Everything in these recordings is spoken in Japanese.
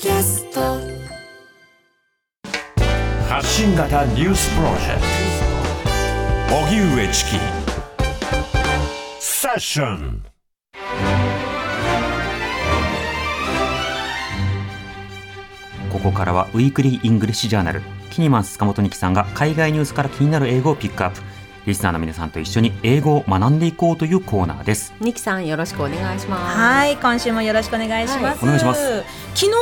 キャスト。発信型ニュースプロジェクト。荻上チキ。セッション。ここからは Weekly English Journal。キニマンス塚本ニキさんが海外ニュースから気になる英語をピックアップリスナーの皆さんと一緒に英語を学んでいこうというコーナーです。ニキさんよろしくお願いします。はい、今週もよろしくお願いします。はいお願いします。昨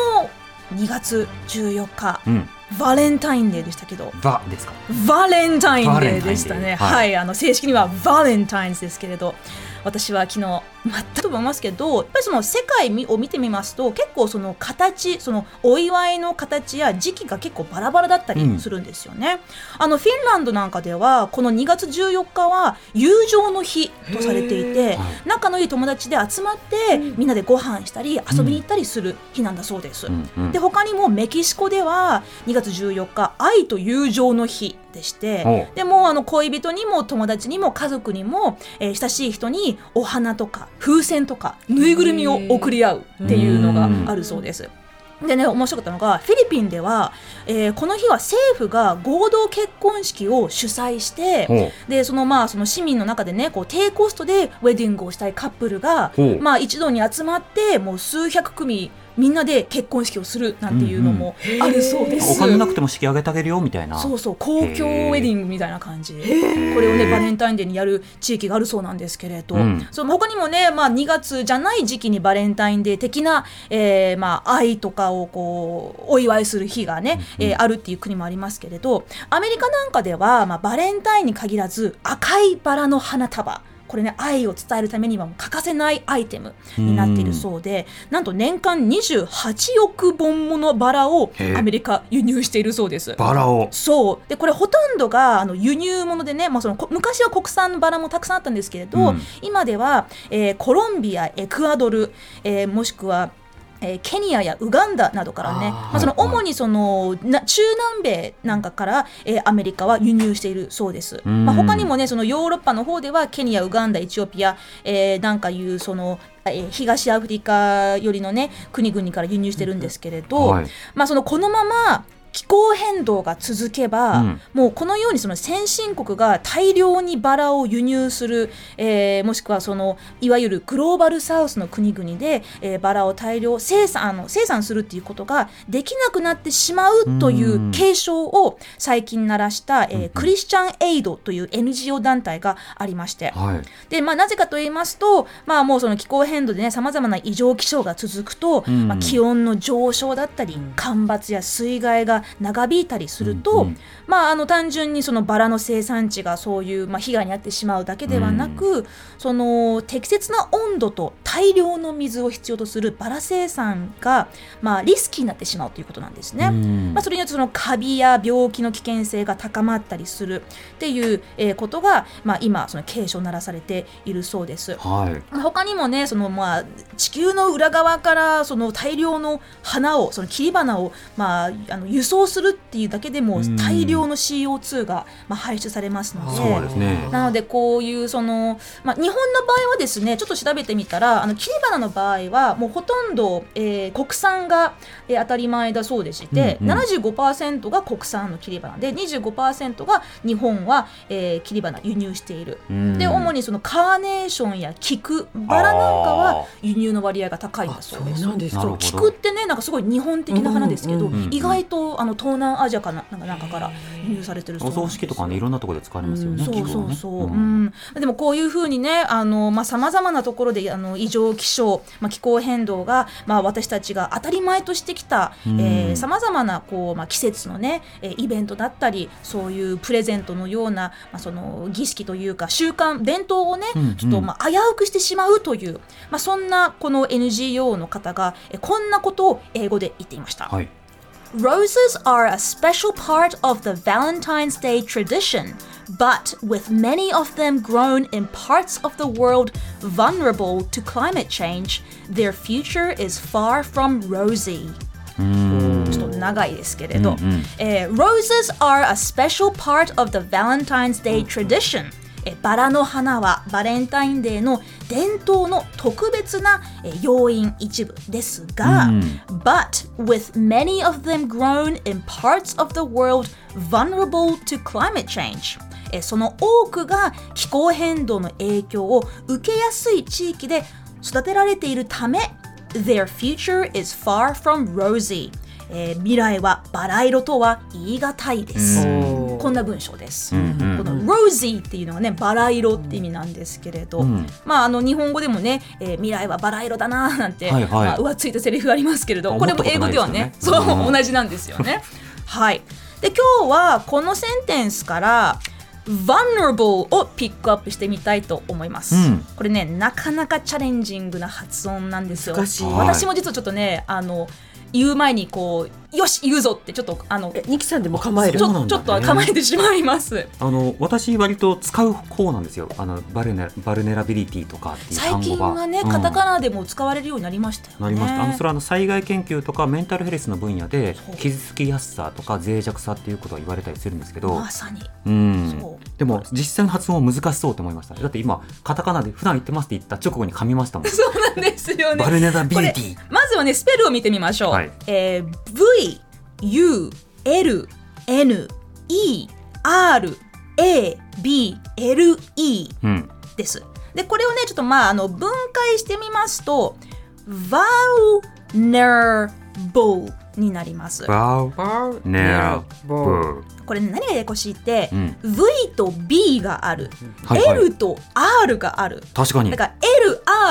日2月14日、うん。バレンタインデーでしたけど、バですか？バレンタインデーでしたね。バレンタインデー。は、はいいあの正式にはバレンタインズですけれど、私は昨日全くと思いますけど、やっぱりその世界を見てみますと、結構その形、そのお祝いの形や時期が結構バラバラだったりするんですよね。あのフィンランドなんかではこの2月14日は友情の日とされていて、仲のいい友達で集まってみんなでご飯したり遊びに行ったりする日なんだそうです。うんうん。で他にもメキシコでは2月14日愛と友情の日でしてでもうあの恋人にも友達にも家族にも、えー親しい人にお花とか風船とかぬいぐるみを贈り合うっていうのがあるそうです。でね面白かったのがフィリピンでは、えーこの日は政府が合同結婚式を主催してでそのまあその市民の中でねこう低コストでウェディングをしたいカップルがまあ一度に集まってもう数百組みんなで結婚式をするなんていうのもあるそうです。お金なくても式あげてあげるよみたいな。そうそう。公共ウェディングみたいな感じ。でこれをねバレンタインデーにやる地域があるそうなんですけれど、うん。その他にもね、まあ、2月じゃない時期にバレンタインデー的な、えーまあ、愛とかをこうお祝いする日がね、えーあるっていう国もありますけれど。アメリカなんかでは、まあ、バレンタインに限らず赤いバラの花束これね愛を伝えるためには欠かせないアイテムになっているそうでなんと年間28億本ものバラをアメリカ輸入しているそうです。バラを。そう。でこれほとんどがあの輸入物でね、まあ、そのこ昔は国産のバラもたくさんあったんですけれど、うん。今では、えーコロンビアエクアドル、えーもしくはえーケニアやウガンダなどからねまあ、その主にそのな中南米なんかから、えーアメリカは輸入しているそうです、うん。まあ、他にもねそのヨーロッパの方ではケニアウガンダエチオピア、えーなんかいうその、えー東アフリカよりのね国々から輸入してるんですけれど、はい。まあ、そのこのまま気候変動が続けば、うん。もうこのようにその先進国が大量にバラを輸入する、えーもしくはそのいわゆるグローバルサウスの国々で、えーバラを大量生産あの生産するっていうことができなくなってしまうという警鐘を最近鳴らした、えークリスチャン・エイドという NGO 団体がありまして、はい。で、まあ、なぜかと言いますと、まあ、もうその気候変動でね、さまざまな異常気象が続くと、うん。まあ、気温の上昇だったり、干ばつや水害が長引いたりすると、うんうんまあ、あの単純にそのバラの生産地がそういう、まあ、被害に遭ってしまうだけではなく、その適切な温度と大量の水を必要とするバラ生産が、まあ、リスキーになってしまうということなんですね。うんまあ、それによってそのカビや病気の危険性が高まったりするっていう、えーことが、まあ、今その警鐘を鳴らされているそうです。はいまあ他にもねその、まあ、地球の裏側からその大量の花をその切り花を、まあ、あの輸送するっていうだけでもうん。大量の CO2 が、まあ、排出されますので。ですね。なのでこういうその、まあ、日本の場合はですねちょっと調べてみたらあの切り花の場合はもうほとんど、えー国産が、えー当たり前だそうでして、うんうん。75%が国産の切り花で25%が日本は、えー切り花輸入している。うん。で主にそのカーネーションや菊バラなんかは輸入の割合が高いんだそうです。菊ってねなんかすごい日本的な花ですけど、うんうんうん。意外とあの東南アジアかななんかかから輸入されてるそうお葬式とかねいろんなところで使われますよね、そう菊はね。そうそう、ん。うん。でもこういうふうにねあのまあさまざまなところであの異常気象、まあ、気候変動が、まあ、私たちが当たり前としてきたうん。さまざまなこう、まあ、季節のねえーイベントだったりそういうプレゼントのような、まあ、その儀式というか習慣伝統をね、うんうん。ちょっと、まあ、危うくしてしまうという、まあ、そんなこの NGO の方がえこんなことを英語で言っていました。はい Roses are a special part of the Valentine's Day tradition, but with many of them grown in parts of the world vulnerable to climate change, their future is far from rosy. ちょっと長いですけれど、えー Roses are a special part of the Valentine's Day tradition. えバラの花はバレンタインデーの伝統の特別なえ要因一部ですが、うん but with many of them grown in parts of the world vulnerable to climate change えその多くが気候変動の影響を受けやすい地域で育てられているため their future is far from rosy えー未来はバラ色とは言い難いです、うんこんな文章です、うんうん。この rosy っていうのがねバラ色って意味なんですけれど、うん。まああの日本語でもね、えー未来はバラ色だななんて、はいはい。まあ、浮ついたセリフありますけれどあこれも英語ではねねそう、うん同じなんですよね。はい。で今日はこのセンテンスから vulnerable をピックアップしてみたいと思います、うん。これねなかなかチャレンジングな発音なんですよ。私も実はちょっとねあの言う前にこうよし言うぞってちょっとあのえニキさんでも構える？ちょちょっと構えてしまいます。あの私割と使う方なんですよ。あのバルネバルネラビリティとかっていう最単語が。近はね、うん。カタカナでも使われるようになりましたよね。なりました。あのそれはあの災害研究とかメンタルヘルスの分野で傷つきやすさとか脆弱さっていうことが言われたりするんですけど、まさに。うん。でも実際の発音は難しそうと思いましただって今カタカナで普段言ってますって言った直後に噛みましたもん。そうなんですよね。バルネラビリティ。まずはねスペルを見てみましょう、はい。えー V U L N E R A B L E うん。です。でこれをねちょっとまああの分解してみますと vulnerable になります。これ、ね、何がややこしいって、うん。V と B がある、はいはい。L と R がある。確かに。だから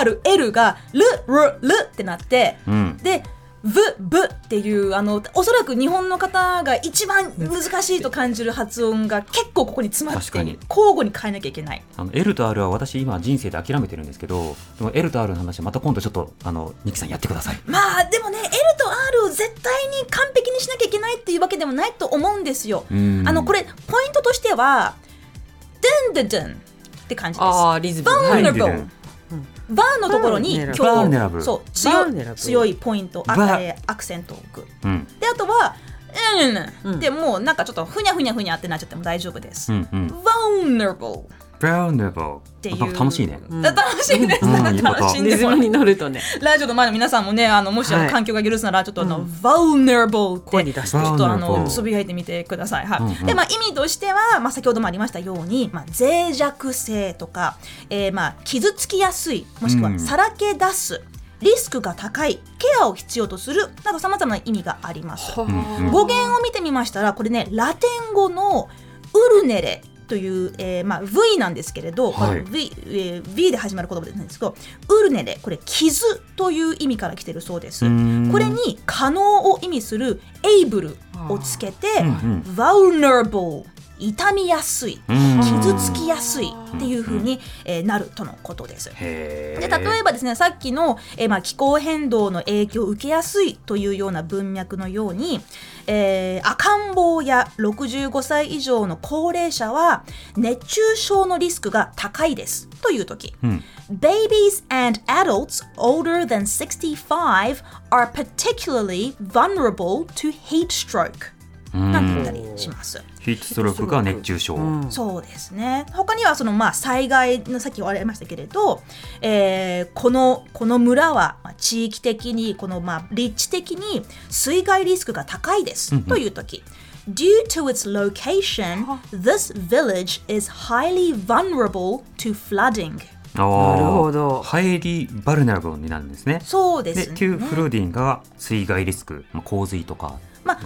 LRL がルルルってなってうん。でブブっていうあのおそらく日本の方が一番難しいと感じる発音が結構ここに詰まって交互に変えなきゃいけない。あの L と R は私今人生で諦めてるんですけどでも L と R の話はまた今度ちょっとあのニキさんやってください。まあでもね L と R を絶対に完璧にしなきゃいけないっていうわけでもないと思うんですよ。うん。あのこれポイントとしてはデンデデンって感じです。ああリズム。バはいバーのところにバーネラブ強バーネラブルそう強強いポイントあえーアクセントを置く。うん。であとはうん。うん。でもうなんかちょっとふにゃふにゃふにゃってなっちゃっても大丈夫です、vulnerable バウネボていう。楽しいね。うん。楽しいです、うん。いいこと楽しんでもらに乗ると。ねラジオの前の皆さんもねあのもし環境が許すならちょっとあの、うん vulnerable って声に出して。ちょっとあのつぶやいてみてください。はい。うんうん。でまあ意味としてはまあ先ほどもありましたようにまあ脆弱性とか、えー、まあ傷つきやすいもしくうん。はさらけ出す、リスクが高いケアを必要とするなどさまざまな意味があります。うんうん。語源を見てみましたらこれねラテン語のウルネレという、えーまあ、V なんですけれど、はい。まあ v えー V で始まる言葉なんですけどウルネレこれ傷という意味から来てるそうです。うん。これに可能を意味する able をつけてうんうん。vulnerable 痛みやすいうん。傷つきやすいっていう風に、えーなるとのことです。へで例えばですねさっきの、えーまあ、気候変動の影響を受けやすいというような文脈のように、えー赤ん坊や65歳以上の高齢者は熱中症のリスクが高いですという時、うん。Babies and adults older than 65 are particularly vulnerable to heat stroke うんなんて言ったりします。ヒートストロークが熱中症、うん。そうですね。他にはそのまあ災害のさっき言われましたけれど、えーこのこの村はまあ地域的にこのまあ立地的に水害リスクが高いです、うんうん。という時 Due to its location, this village is highly vulnerable to flooding. なるほど。ハイリーバルナブルになるんですね。そうでね。ですトゥフルーディンが水害リスク、まあ、洪水とかまあ、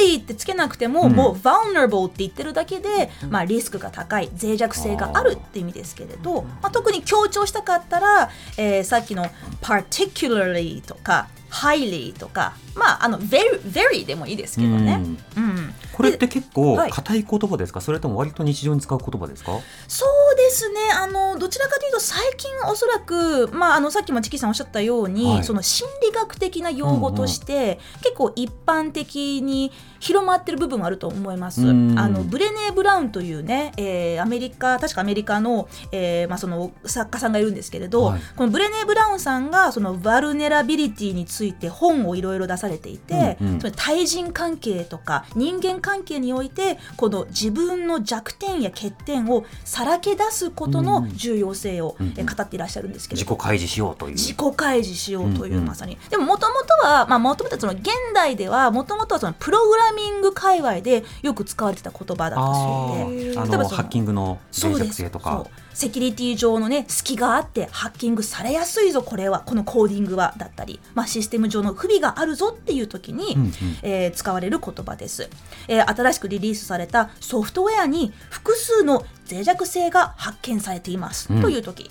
highly ってつけなくても、うん。もう vulnerable って言ってるだけで、まあ、リスクが高い脆弱性があるって意味ですけれど、まあ、特に強調したかったら、えーさっきの particularly とか highly とかまああの very, very でもいいですけどね。うん。これって結構はい。硬い言葉ですか、それとも割と日常に使う言葉ですか？そうですね。あのどちらかというと最近おそらく、まあ、あのさっきもチキさんおっしゃったように、はい。その心理学的な用語として、結構一般的に広まってる部分はあると思います。うん。あのブレネー・ブラウンというね、えーアメリカ確かアメリカの,、えーまあ、その作家さんがいるんですけれど、はい。このブレネー・ブラウンさんがそのバルネラビリティについて本をいろいろ出されていて、うんうん。その対人関係とか人間関係においてこの自分の弱点や欠点をさらけ出すことの重要性を、えー語っていらっしゃるんですけれど。自己開示しようという。自己開示しようという、まさに。でももともとはまあもともとその現代ではもともとはそのプログラミング界隈でよく使われてた言葉だったあそうで。例えばハッキングの脆弱性とそかうセキュリティ上のね隙があってハッキングされやすいぞこれは。このコーディングは。だったり、まあ、システム上の不備があるぞっていう時に、うんうん。えー使われる言葉です、えー新しくリリースされたソフトウェアに複数の脆弱性が発見されています、うんという時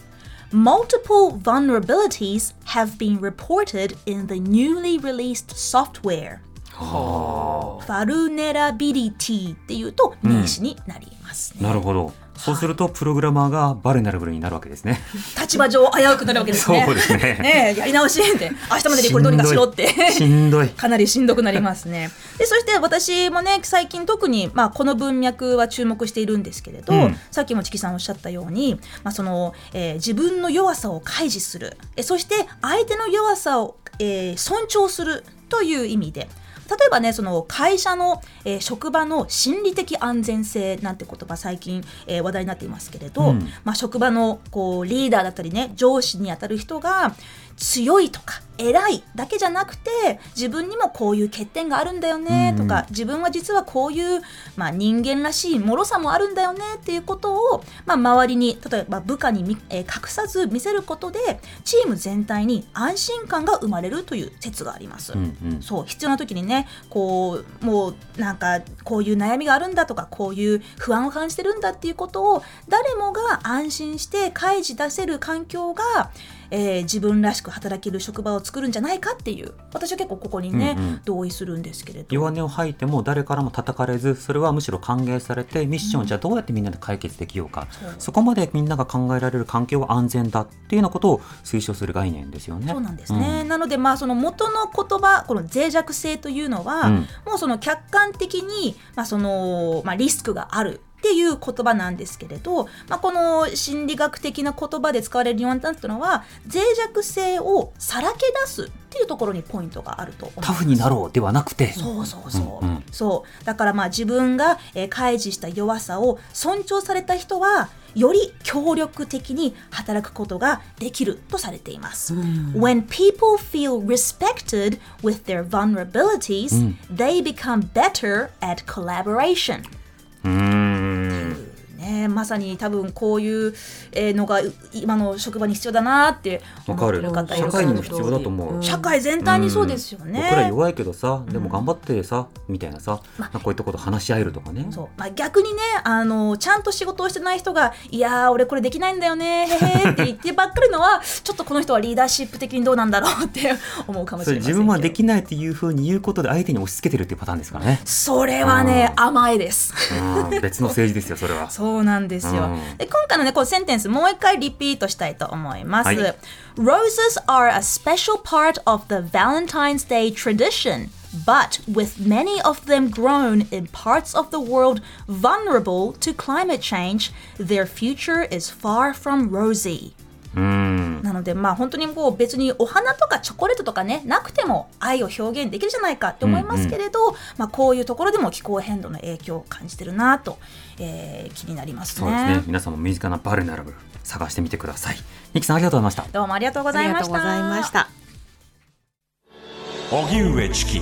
Multiple vulnerabilities have been reported in the newly released software. バルネラビリティっていうと名詞になりますね、なるほどそうするとプログラマーがバルネラブルになるわけですね立場上危うくなるわけですね。そうですねねえやり直しで明日までにこれどうにかしろって。しんどいかなりしんどくなりますね。でそして私もね最近特に、まあ、この文脈は注目しているんですけれど、うんさっきもチキさんおっしゃったように、まあそのえー自分の弱さを開示するえそして相手の弱さを、えー尊重するという意味で。例えばねその会社の、えー職場の心理的安全性なんて言葉最近、えー話題になっていますけれど、うん。まあ、職場のこうリーダーだったりね上司にあたる人が強いとか偉いだけじゃなくて自分にもこういう欠点があるんだよねとか、自分は実はこういう、まあ、人間らしい脆さもあるんだよねっていうことを、まあ、周りに例えば部下にみ、えー隠さず見せることでチーム全体に安心感が生まれるという説があります。うんうんそう必要な時にねこうもうなんかこういう悩みがあるんだとかこういう不安を感じてるんだっていうことを誰もが安心して開示出せる環境が、えー自分らしく働ける職場を作るんじゃないかっていう私は結構ここにね、うんうん同意するんですけれど弱音を吐いても誰からも叩かれずそれはむしろ歓迎されてミッションじゃあどうやってみんなで解決できようか、そうそこまでみんなが考えられる環境は安全だっていうようなことを推奨する概念ですよね。そうなんですね、うんなのでまあその元の言葉この脆弱性というのは、うんもうその客観的に、まあそのまあ、リスクがあるっていう言葉なんですけれど、まあ、この心理学的な言葉で使われるニュアンスっていうのは脆弱性をさらけ出すっていうところにポイントがあると思います。タフになろうではなくてそうそうそう、うんうんそうだからまあ自分が、えー開示した弱さを尊重された人はより協力的に働くことができるとされています。When people feel respected with their vulnerabilities, they become better at collaboration. まさに多分こういうえーのがう今の職場に必要だなってわかる。思ってる方い社る会にも必要だと思う、社会全体にそうですよね。僕ら弱いけどさでも頑張ってさ、みたいなさ、なんかこういったこと話し合えるとかね。そう。まあ、逆にねあのちゃんと仕事をしてない人が「いやー俺これできないんだよねへへ」って言ってばっかりのはちょっとこの人はリーダーシップ的にどうなんだろうって思うかもしそれれませんけど。自分はできないっていうふうに言うことで相手に押し付けてるっていうパターンですからね、それはねう甘いです。うん、別の政治ですよそれは。そうなんですよ。うんで今回のねこうセンテンスもう一回リピートしたいと思います。はい Roses are a special part of the Valentine's Day tradition. But with many of them grown in parts of the world vulnerable to climate change, their future is far from rosy. うん。なのでまあ本当にこう別にお花とかチョコレートとかねなくても愛を表現できるじゃないかって思いますけれど、まあこういうところでも気候変動の影響を感じてるなと、えー気になりますそうですね。皆さんも身近なバルナラブル探してみてください。ニキさんありがとうございました。どうもありがとうございました。ありがとうございました。荻上チキ